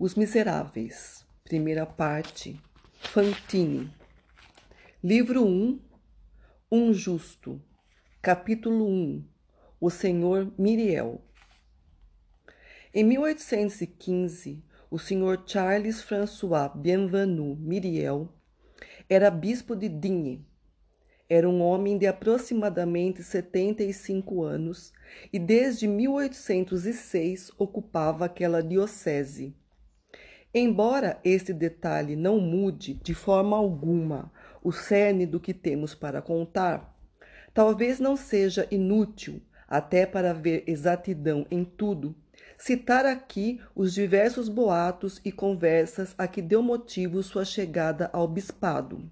Os Miseráveis, primeira parte, Fantine. Livro 1, Um Justo, capítulo 1, O Senhor Miriel. Em 1815, o senhor Charles François Bienvenu Miriel era bispo de Digne. Era um homem de aproximadamente 75 anos e desde 1806 ocupava aquela diocese. Embora este detalhe não mude de forma alguma o cerne do que temos para contar, talvez não seja inútil, até para ver exatidão em tudo, citar aqui os diversos boatos e conversas a que deu motivo sua chegada ao bispado.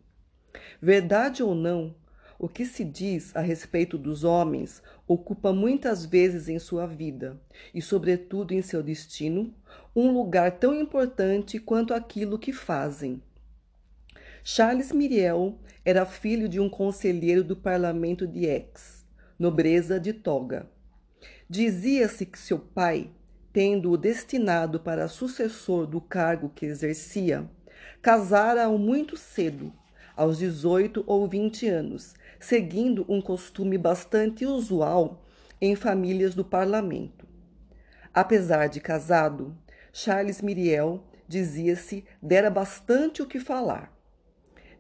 Verdade ou não, o que se diz a respeito dos homens ocupa muitas vezes em sua vida, e sobretudo em seu destino, um lugar tão importante quanto aquilo que fazem. Charles Miriel era filho de um conselheiro do parlamento de Aix, nobreza de toga. Dizia-se que seu pai, tendo-o destinado para sucessor do cargo que exercia, casara-o muito cedo, aos 18 ou 20 anos, seguindo um costume bastante usual em famílias do parlamento. Apesar de casado, Charles Miriel, dizia-se, dera bastante o que falar.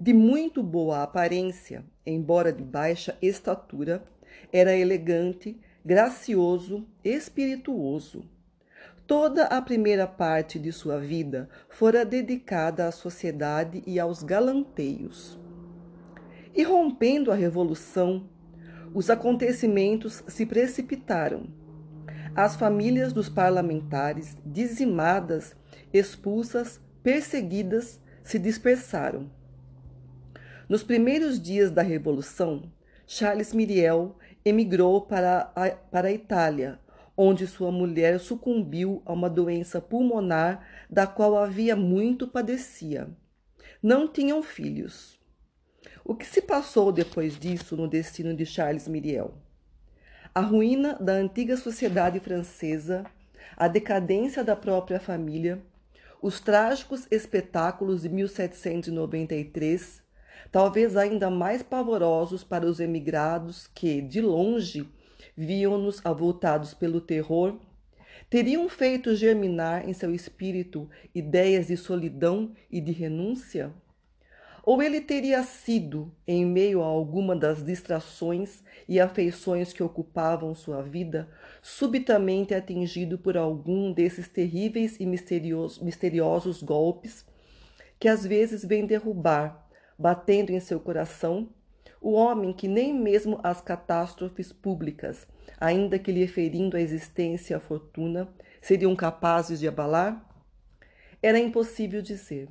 De muito boa aparência, embora de baixa estatura, era elegante, gracioso, espirituoso. Toda a primeira parte de sua vida fora dedicada à sociedade e aos galanteios. E rompendo a revolução, os acontecimentos se precipitaram. As famílias dos parlamentares, dizimadas, expulsas, perseguidas, se dispersaram. Nos primeiros dias da Revolução, Charles Miriel emigrou para a, para a Itália, onde sua mulher sucumbiu a uma doença pulmonar da qual havia muito padecia. Não tinham filhos. O que se passou depois disso no destino de Charles Miriel? A ruína da antiga sociedade francesa, a decadência da própria família, os trágicos espetáculos de 1793, talvez ainda mais pavorosos para os emigrados que, de longe, viam-nos avultados pelo terror, teriam feito germinar em seu espírito ideias de solidão e de renúncia? Ou ele teria sido, em meio a alguma das distrações e afeições que ocupavam sua vida, subitamente atingido por algum desses terríveis e misteriosos, golpes que às vezes vêm derrubar, batendo em seu coração, o homem que nem mesmo as catástrofes públicas, ainda que lhe ferindo a existência e a fortuna, seriam capazes de abalar? Era impossível dizer.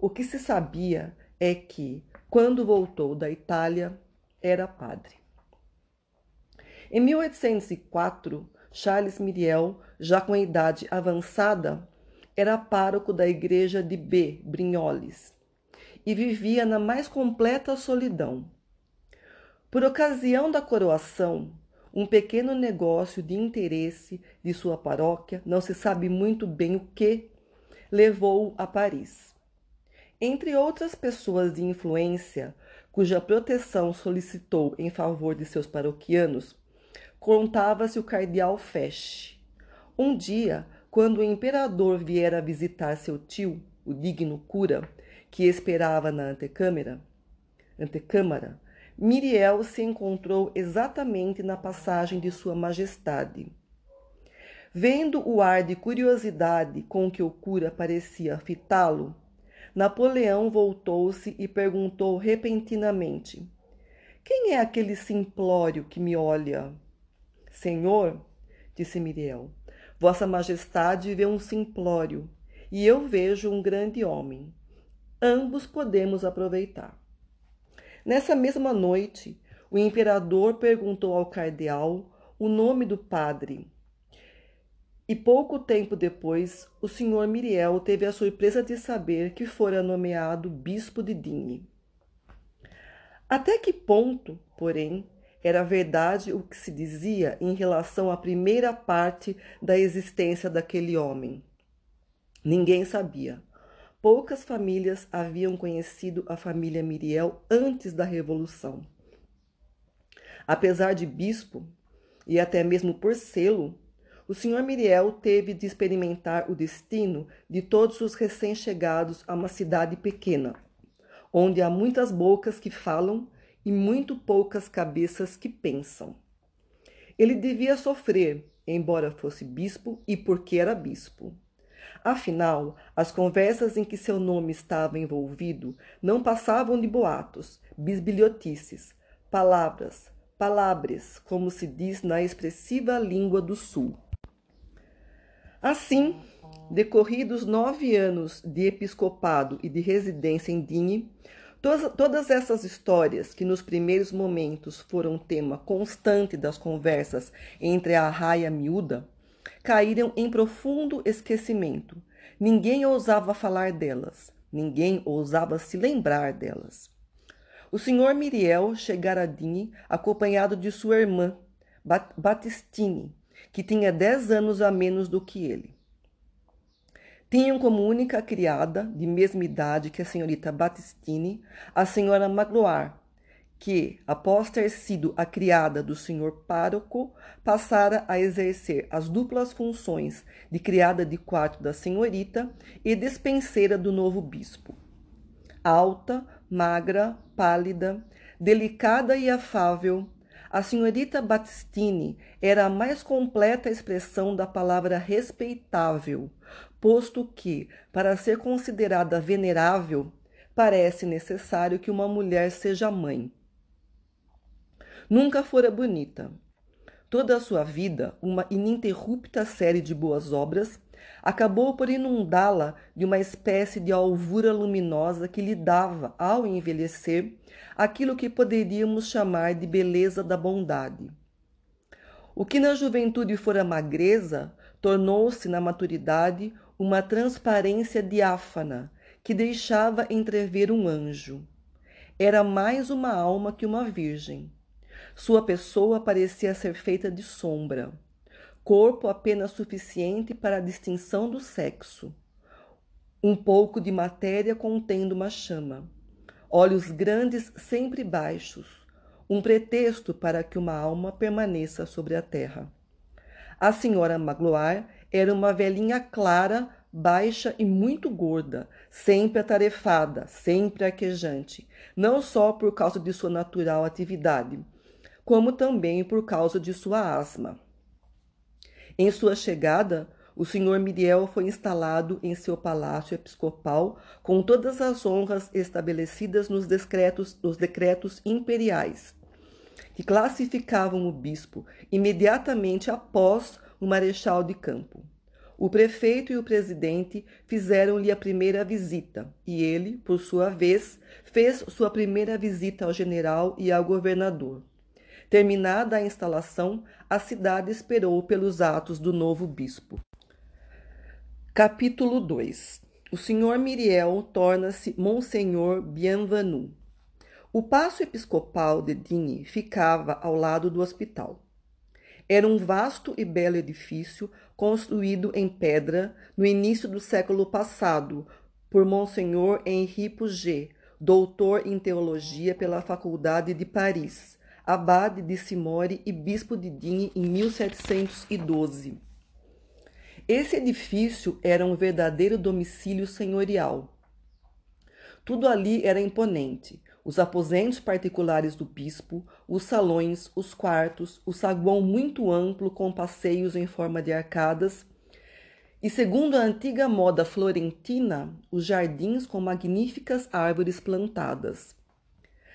O que se sabia é que, quando voltou da Itália, era padre. Em 1804, Charles Miriel, já com idade avançada, era pároco da igreja de B. Brignoles e vivia na mais completa solidão. Por ocasião da coroação, um pequeno negócio de interesse de sua paróquia, não se sabe muito bem o que, levou-o a Paris. Entre outras pessoas de influência, cuja proteção solicitou em favor de seus paroquianos, contava-se o cardeal Fesch. Um dia, quando o imperador viera visitar seu tio, o digno cura, que esperava na antecâmara, antecâmara, Miriel se encontrou exatamente na passagem de Sua Majestade. Vendo o ar de curiosidade com que o cura parecia fitá-lo, Napoleão voltou-se e perguntou repentinamente: Quem é aquele simplório que me olha? Senhor, disse Miriel, Vossa Majestade vê um simplório e eu vejo um grande homem. Ambos podemos aproveitar. Nessa mesma noite, o imperador perguntou ao cardeal o nome do padre e pouco tempo depois, o senhor Miriel teve a surpresa de saber que fora nomeado bispo de Digne. Até que ponto, porém, era verdade o que se dizia em relação à primeira parte da existência daquele homem? Ninguém sabia. Poucas famílias haviam conhecido a família Miriel antes da Revolução. Apesar de bispo, e até mesmo por selo, o senhor Miriel teve de experimentar o destino de todos os recém-chegados a uma cidade pequena, onde há muitas bocas que falam e muito poucas cabeças que pensam. Ele devia sofrer, embora fosse bispo e porque era bispo. Afinal, as conversas em que seu nome estava envolvido não passavam de boatos, bisbilhotices, palavras, palabres, como se diz na expressiva língua do Sul. Assim, decorridos nove anos de episcopado e de residência em Digne, todas, essas histórias, que nos primeiros momentos foram tema constante das conversas entre a raia miúda, caíram em profundo esquecimento. Ninguém ousava falar delas, ninguém ousava se lembrar delas. O senhor Miriel chegara a Digne acompanhado de sua irmã, Batistine, que tinha dez anos a menos do que ele. Tinham como única criada, de mesma idade que a senhorita Batistine, a senhora Magloire, que, após ter sido a criada do senhor pároco, passara a exercer as duplas funções de criada de quarto da senhorita e despenseira do novo bispo. Alta, magra, pálida, delicada e afável, a senhorita Battistini era a mais completa expressão da palavra respeitável, posto que, para ser considerada venerável, parece necessário que uma mulher seja mãe. Nunca fora bonita. Toda a sua vida, uma ininterrupta série de boas obras, acabou por inundá-la de uma espécie de alvura luminosa que lhe dava, ao envelhecer, aquilo que poderíamos chamar de beleza da bondade. O que na juventude fora magreza, tornou-se na maturidade uma transparência diáfana que deixava entrever um anjo. Era mais uma alma que uma virgem. Sua pessoa parecia ser feita de sombra, corpo apenas suficiente para a distinção do sexo, um pouco de matéria contendo uma chama, olhos grandes sempre baixos, um pretexto para que uma alma permaneça sobre a terra. A senhora Magloire era uma velhinha clara, baixa e muito gorda, sempre atarefada, sempre arquejante, não só por causa de sua natural atividade, como também por causa de sua asma. Em sua chegada, o senhor Miriel foi instalado em seu palácio episcopal com todas as honras estabelecidas nos decretos, nos decretos imperiais, que classificavam o bispo imediatamente após o marechal de campo. O prefeito e o presidente fizeram-lhe a primeira visita, e ele, por sua vez, fez sua primeira visita ao general e ao governador. Terminada a instalação, a cidade esperou pelos atos do novo bispo. Capítulo 2 O senhor Miriel torna-se Monsenhor Bienvenu. O paço episcopal de Digne ficava ao lado do hospital. Era um vasto e belo edifício construído em pedra no início do século passado por Monsenhor Henri Puget, doutor em teologia pela Faculdade de Paris abade de Simore e bispo de Digne em 1712. Esse edifício era um verdadeiro domicílio senhorial. Tudo ali era imponente. Os aposentos particulares do bispo, os salões, os quartos, o saguão muito amplo com passeios em forma de arcadas e, segundo a antiga moda florentina, os jardins com magníficas árvores plantadas.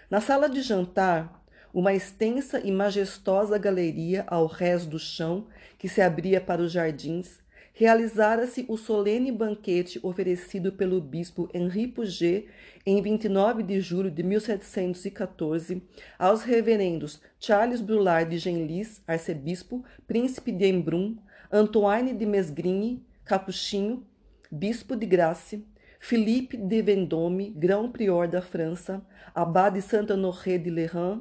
Na sala de jantar, uma extensa e majestosa galeria ao rés do chão que se abria para os jardins, realizara-se o solene banquete oferecido pelo bispo Henri Puget em 29 de julho de 1714 aos reverendos Charles Brulard de Genlis, arcebispo, príncipe de Embrun, Antoine de Mesgrigny, capuchinho, bispo de Grace, Philippe de Vendôme, grão-prior da França, abade Saint-Honoré de Lerins,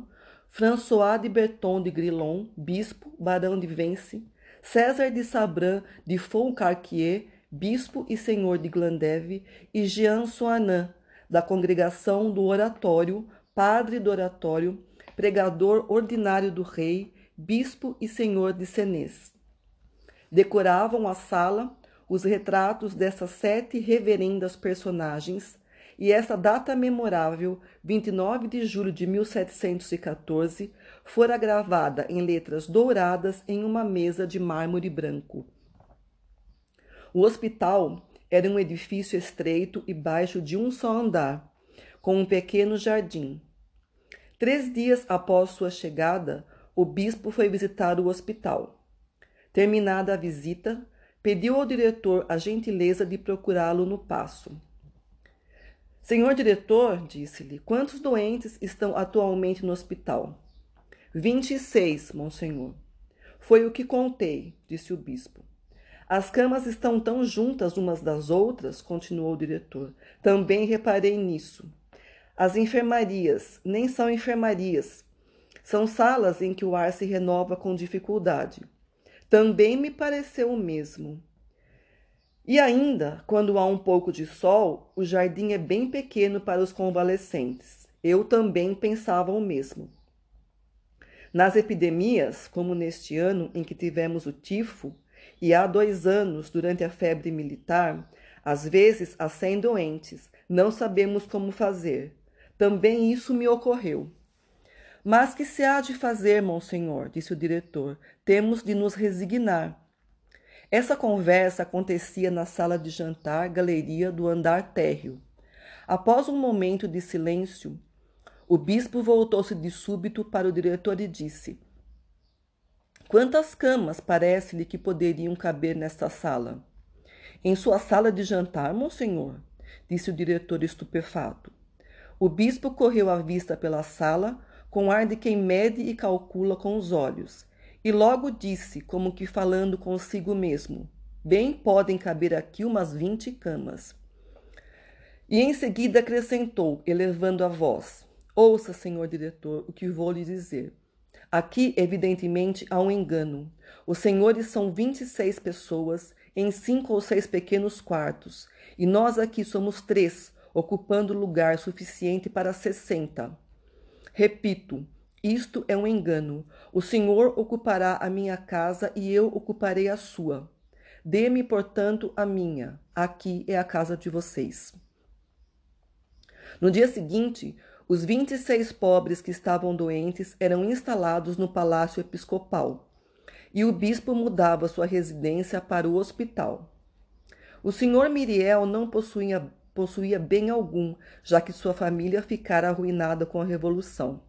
François de Berton de Grillon, bispo, barão de Vence, César de Sabran de Foucarquier, bispo e senhor de Glandeve, e Jean Soanan, da congregação do oratório, padre do oratório, pregador ordinário do rei, bispo e senhor de Senês. Decoravam a sala os retratos dessas sete reverendas personagens, e essa data memorável, 29 de julho de 1714, fora gravada em letras douradas em uma mesa de mármore branco. O hospital era um edifício estreito e baixo de um só andar, com um pequeno jardim. Três dias após sua chegada, o bispo foi visitar o hospital. Terminada a visita, pediu ao diretor a gentileza de procurá-lo no passo. Senhor diretor, disse-lhe, quantos doentes estão atualmente no hospital? Vinte e seis, monsenhor. Foi o que contei, disse o bispo. As camas estão tão juntas umas das outras, continuou o diretor. Também reparei nisso. As enfermarias nem são enfermarias. São salas em que o ar se renova com dificuldade. Também me pareceu o mesmo. E ainda, quando há um pouco de sol, o jardim é bem pequeno para os convalescentes. Eu também pensava o mesmo. Nas epidemias, como neste ano em que tivemos o tifo, e há dois anos, durante a febre militar, às vezes cem doentes, não sabemos como fazer. Também isso me ocorreu. Mas que se há de fazer, monsenhor? disse o diretor. Temos de nos resignar. Essa conversa acontecia na sala de jantar, galeria do andar térreo. Após um momento de silêncio, o bispo voltou-se de súbito para o diretor e disse: Quantas camas parece-lhe que poderiam caber nesta sala? Em sua sala de jantar, monsenhor, disse o diretor estupefato. O bispo correu a vista pela sala, com ar de quem mede e calcula com os olhos, e logo disse, como que falando consigo mesmo: Bem podem caber aqui umas vinte camas. E em seguida acrescentou, elevando a voz: Ouça, senhor diretor, o que vou lhe dizer. Aqui, evidentemente, há um engano. Os senhores são vinte e seis pessoas em cinco ou seis pequenos quartos, e nós aqui somos três, ocupando lugar suficiente para sessenta. Repito, isto é um engano. O Senhor ocupará a minha casa e eu ocuparei a sua. Dê-me, portanto, a minha. Aqui é a casa de vocês. No dia seguinte, os 26 pobres que estavam doentes eram instalados no palácio episcopal e o bispo mudava sua residência para o hospital. O senhor Miriel não possuía possuía bem algum, já que sua família ficara arruinada com a Revolução.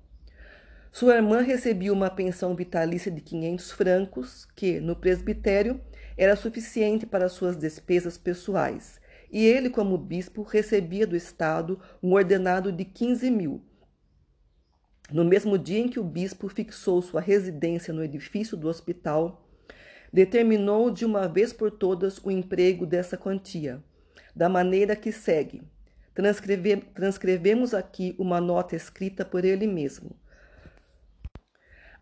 Sua irmã recebia uma pensão vitalícia de 500 francos, que, no presbitério, era suficiente para suas despesas pessoais, e ele, como bispo, recebia do Estado um ordenado de 15 mil. No mesmo dia em que o bispo fixou sua residência no edifício do hospital, determinou de uma vez por todas o emprego dessa quantia, da maneira que segue. Transcreve, transcrevemos aqui uma nota escrita por ele mesmo.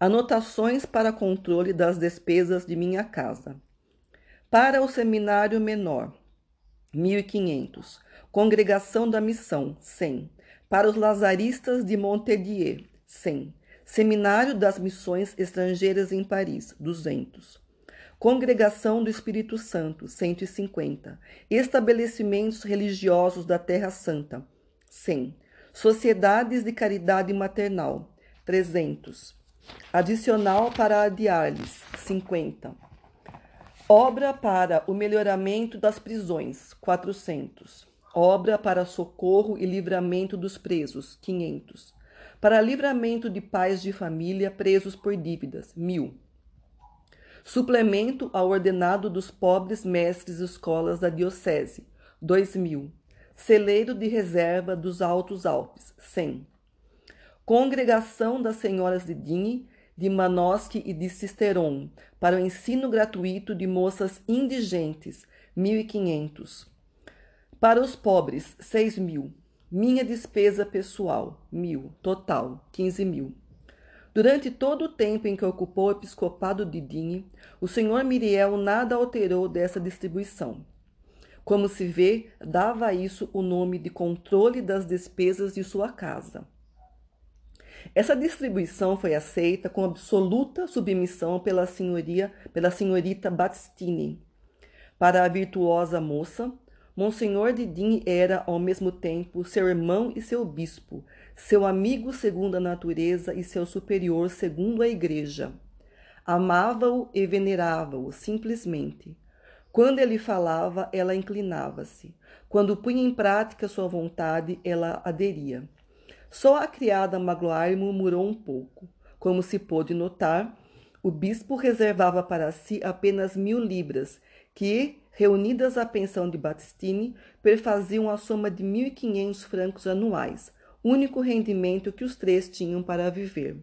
Anotações para controle das despesas de minha casa. Para o seminário menor, 1500. Congregação da Missão, 100. Para os lazaristas de Montedier, 100. Seminário das Missões Estrangeiras em Paris, 200. Congregação do Espírito Santo, 150. Estabelecimentos religiosos da Terra Santa, 100. Sociedades de Caridade Maternal, 300. Adicional para a diálise, 50. Obra para o melhoramento das prisões, 400. Obra para socorro e livramento dos presos, 500. Para livramento de pais de família presos por dívidas, 1000 Suplemento ao ordenado dos pobres mestres escolas da Diocese, 2000. Celeiro de reserva dos Altos Alpes, 100. Congregação das Senhoras de Digne, de Manosque e de Cisteron, para o ensino gratuito de moças indigentes, 1.500. Para os pobres, 6 mil. Minha despesa pessoal, mil. Total, 15 mil. Durante todo o tempo em que ocupou o episcopado de Digne, o senhor Miriel nada alterou dessa distribuição. Como se vê, dava a isso o nome de controle das despesas de sua casa. Essa distribuição foi aceita com absoluta submissão pela senhoria, pela senhorita Battistini. Para a virtuosa moça, Monsenhor Didin era, ao mesmo tempo, seu irmão e seu bispo, seu amigo segundo a natureza e seu superior segundo a igreja. Amava-o e venerava-o simplesmente. Quando ele falava, ela inclinava-se. Quando punha em prática sua vontade, ela aderia. Só a criada Magloire murmurou um pouco. Como se pôde notar, o bispo reservava para si apenas mil libras, que, reunidas à pensão de Battistini, perfaziam a soma de 1.500 francos anuais, único rendimento que os três tinham para viver.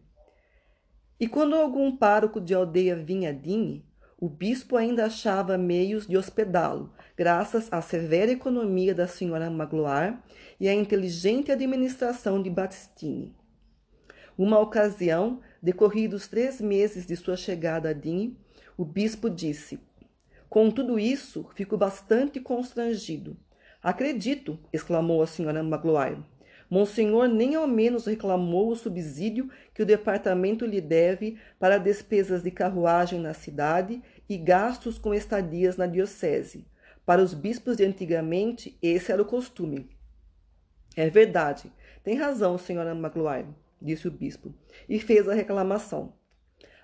E quando algum pároco de aldeia vinha a Digne, o bispo ainda achava meios de hospedá-lo, graças à severa economia da senhora Magloire e à inteligente administração de Battistini. Uma ocasião, decorridos três meses de sua chegada a Digne, o bispo disse: com tudo isso, fico bastante constrangido. Acredito, exclamou a senhora Magloire. Monsenhor nem ao menos reclamou o subsídio que o departamento lhe deve para despesas de carruagem na cidade e gastos com estadias na diocese. Para os bispos de antigamente, esse era o costume. É verdade. Tem razão, senhora Magloire, disse o bispo, e fez a reclamação.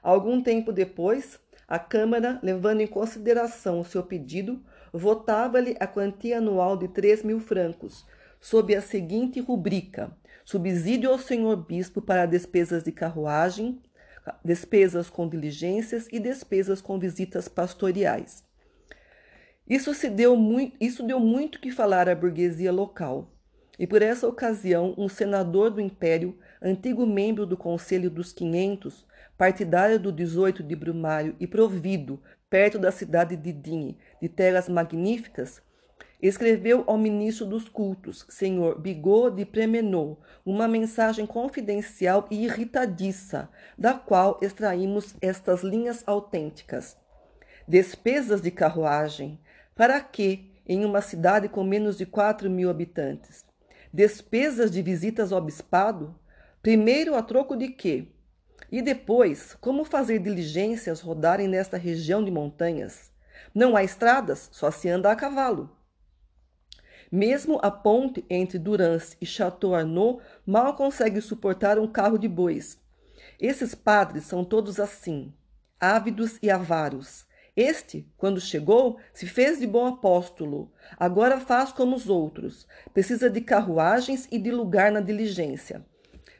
Algum tempo depois, a Câmara, levando em consideração o seu pedido, votava-lhe a quantia anual de três mil francos, sob a seguinte rubrica: subsídio ao senhor bispo para despesas de carruagem, despesas com diligências e despesas com visitas pastoriais. Isso, se deu muito, isso deu muito que falar à burguesia local, e por essa ocasião um senador do Império, antigo membro do Conselho dos Quinhentos, partidário do 18 de Brumário e provido, perto da cidade de Digne, de terras magníficas, escreveu ao ministro dos cultos, senhor Bigot de Premenot, uma mensagem confidencial e irritadiça, da qual extraímos estas linhas autênticas. Despesas de carruagem. Para que, em uma cidade com menos de quatro mil habitantes? Despesas de visitas ao bispado? Primeiro, a troco de quê? E depois, como fazer diligências rodarem nesta região de montanhas? Não há estradas, só se anda a cavalo. Mesmo a ponte entre Durance e Château Arnaud mal consegue suportar um carro de bois. Esses padres são todos assim, ávidos e avaros. Este, quando chegou, se fez de bom apóstolo. Agora faz como os outros. Precisa de carruagens e de lugar na diligência.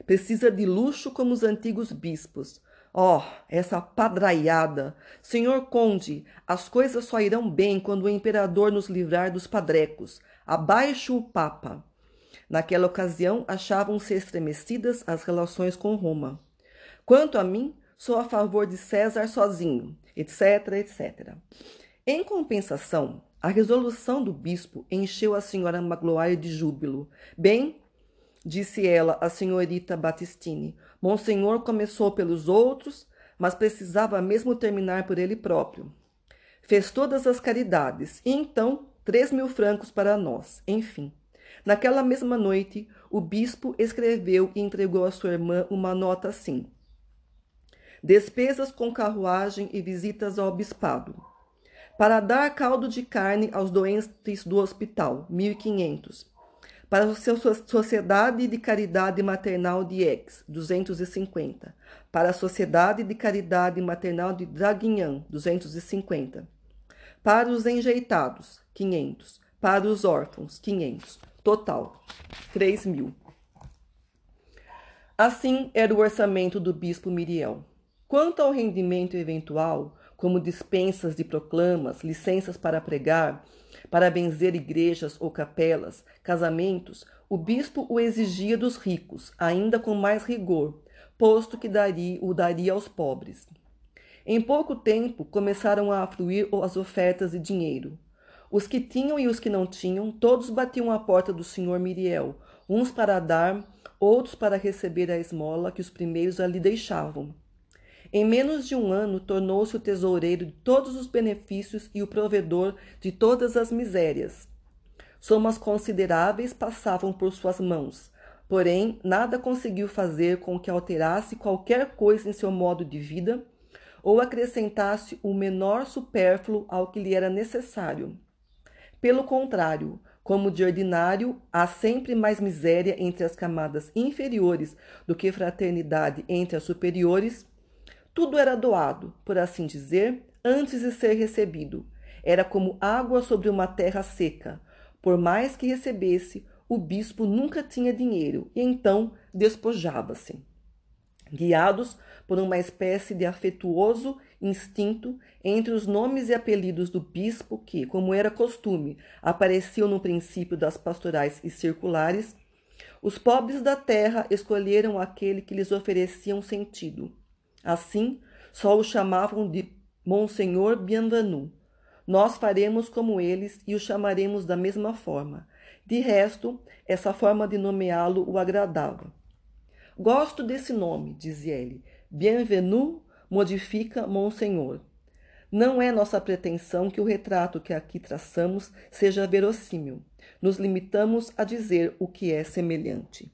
Precisa de luxo como os antigos bispos. Oh, essa padraiada! Senhor Conde, as coisas só irão bem quando o imperador nos livrar dos padrecos. Abaixo o Papa! Naquela ocasião, achavam-se estremecidas as relações com Roma. Quanto a mim, sou a favor de César sozinho, etc, etc. Em compensação, a resolução do bispo encheu a senhora Magloire de júbilo. Bem, disse ela à senhorita Battistini. Monsenhor começou pelos outros, mas precisava mesmo terminar por ele próprio. Fez todas as caridades, e então três mil francos para nós, enfim. Naquela mesma noite, o bispo escreveu e entregou à sua irmã uma nota assim: Despesas com carruagem e visitas ao bispado. Para dar caldo de carne aos doentes do hospital, 1.500 para a Sociedade de Caridade Maternal de Aix, 250. Para a Sociedade de Caridade Maternal de Draguignan, 250. Para os enjeitados, 500. Para os órfãos, 500. Total, 3 mil. Assim era o orçamento do bispo Miriel. Quanto ao rendimento eventual, como dispensas de proclamas, licenças para pregar, para benzer igrejas ou capelas, casamentos, o bispo o exigia dos ricos, ainda com mais rigor, posto que daria, o daria aos pobres. Em pouco tempo começaram a afluir as ofertas de dinheiro. Os que tinham e os que não tinham, todos batiam à porta do senhor Miriel, uns para dar, outros para receber a esmola que os primeiros ali deixavam. Em menos de um ano, tornou-se o tesoureiro de todos os benefícios e o provedor de todas as misérias. Somas consideráveis passavam por suas mãos, porém nada conseguiu fazer com que alterasse qualquer coisa em seu modo de vida ou acrescentasse o menor supérfluo ao que lhe era necessário. Pelo contrário, como de ordinário, há sempre mais miséria entre as camadas inferiores do que fraternidade entre as superiores. Tudo era doado, por assim dizer, antes de ser recebido. Era como água sobre uma terra seca. Por mais que recebesse, o bispo nunca tinha dinheiro e então despojava-se. Guiados por uma espécie de afetuoso instinto entre os nomes e apelidos do bispo que, como era costume, apareciam no princípio das pastorais e circulares, os pobres da terra escolheram aquele que lhes oferecia um sentido. Assim, só o chamavam de Monsenhor Bienvenu. Nós faremos como eles e o chamaremos da mesma forma. De resto, essa forma de nomeá-lo o agradava. Gosto desse nome, dizia ele. Bienvenu modifica Monsenhor. Não é nossa pretensão que o retrato que aqui traçamos seja verossímil. Nos limitamos a dizer o que é semelhante.